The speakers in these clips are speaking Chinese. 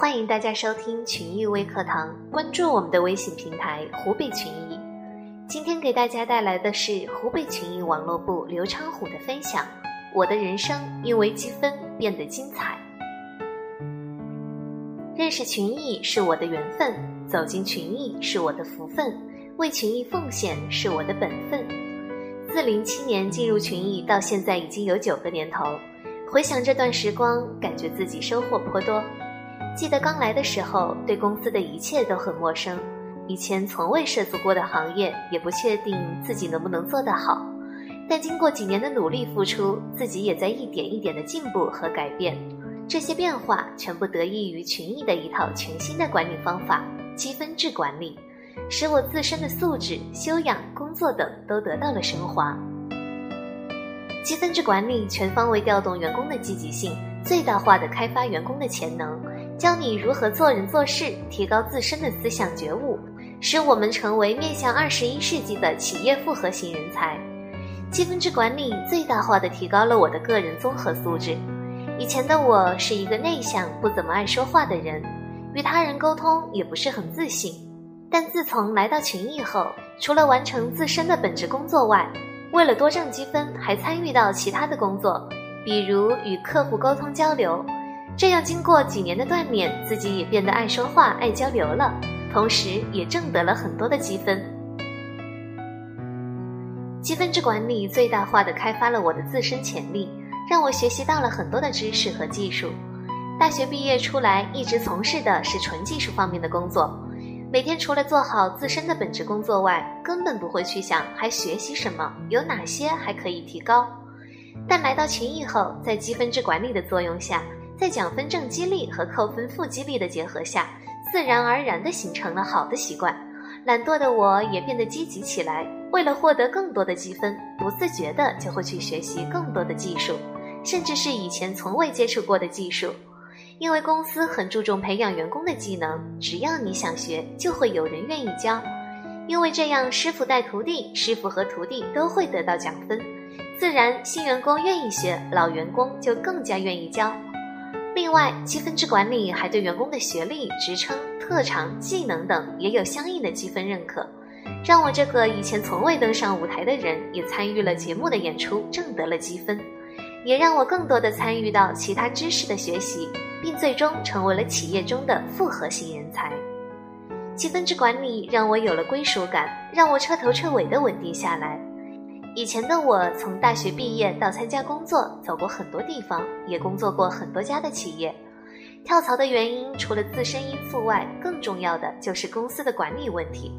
欢迎大家收听群益微课堂，关注我们的微信平台湖北群益。今天给大家带来的是湖北群艺网络部刘昌虎的分享。我的人生因为积分变得精彩。认识群艺是我的缘分，走进群艺是我的福分，为群艺奉献是我的本分。自零七年进入群艺到现在已经有九个年头，回想这段时光，感觉自己收获颇多。记得刚来的时候，对公司的一切都很陌生，以前从未涉足过的行业，也不确定自己能不能做得好。但经过几年的努力付出，自己也在一点一点的进步和改变。这些变化全部得益于群益的一套全新的管理方法——积分制管理，使我自身的素质、修养、工作等都得到了升华。积分制管理全方位调动员工的积极性，最大化的开发员工的潜能。教你如何做人做事，提高自身的思想觉悟，使我们成为面向二十一世纪的企业复合型人才。积分制管理最大化的提高了我的个人综合素质。以前的我是一个内向、不怎么爱说话的人，与他人沟通也不是很自信。但自从来到群益后，除了完成自身的本职工作外，为了多挣积分，还参与到其他的工作，比如与客户沟通交流。这样，经过几年的锻炼，自己也变得爱说话、爱交流了，同时也挣得了很多的积分。积分制管理最大化的开发了我的自身潜力，让我学习到了很多的知识和技术。大学毕业出来，一直从事的是纯技术方面的工作，每天除了做好自身的本职工作外，根本不会去想还学习什么，有哪些还可以提高。但来到群益后，在积分制管理的作用下，在奖分正激励和扣分负激励的结合下，自然而然地形成了好的习惯。懒惰的我也变得积极起来，为了获得更多的积分，不自觉的就会去学习更多的技术，甚至是以前从未接触过的技术。因为公司很注重培养员工的技能，只要你想学，就会有人愿意教。因为这样，师傅带徒弟，师傅和徒弟都会得到奖分，自然新员工愿意学，老员工就更加愿意教。另外，积分制管理还对员工的学历、职称、特长、技能等也有相应的积分认可，让我这个以前从未登上舞台的人也参与了节目的演出，挣得了积分，也让我更多的参与到其他知识的学习，并最终成为了企业中的复合型人才。积分制管理让我有了归属感，让我彻头彻尾的稳定下来。以前的我，从大学毕业到参加工作，走过很多地方，也工作过很多家的企业。跳槽的原因，除了自身因素外，更重要的就是公司的管理问题。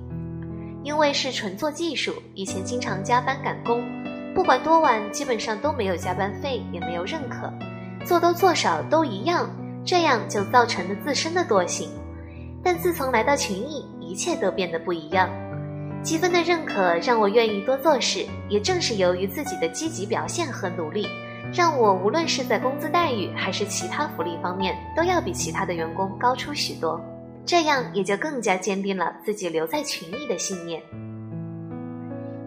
因为是纯做技术，以前经常加班赶工，不管多晚，基本上都没有加班费，也没有认可，做多做少都一样，这样就造成了自身的惰性。但自从来到群艺，一切都变得不一样。积分的认可让我愿意多做事，也正是由于自己的积极表现和努力，让我无论是在工资待遇还是其他福利方面，都要比其他的员工高出许多。这样也就更加坚定了自己留在群里的信念。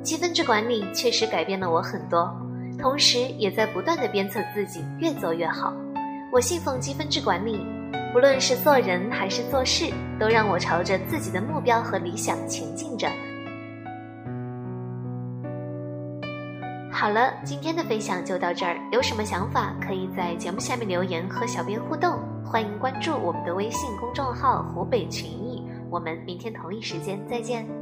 积分制管理确实改变了我很多，同时也在不断的鞭策自己越做越好。我信奉积分制管理，不论是做人还是做事，都让我朝着自己的目标和理想前进着。好了，今天的分享就到这儿。有什么想法，可以在节目下面留言和小编互动。欢迎关注我们的微信公众号“湖北群艺”。我们明天同一时间再见。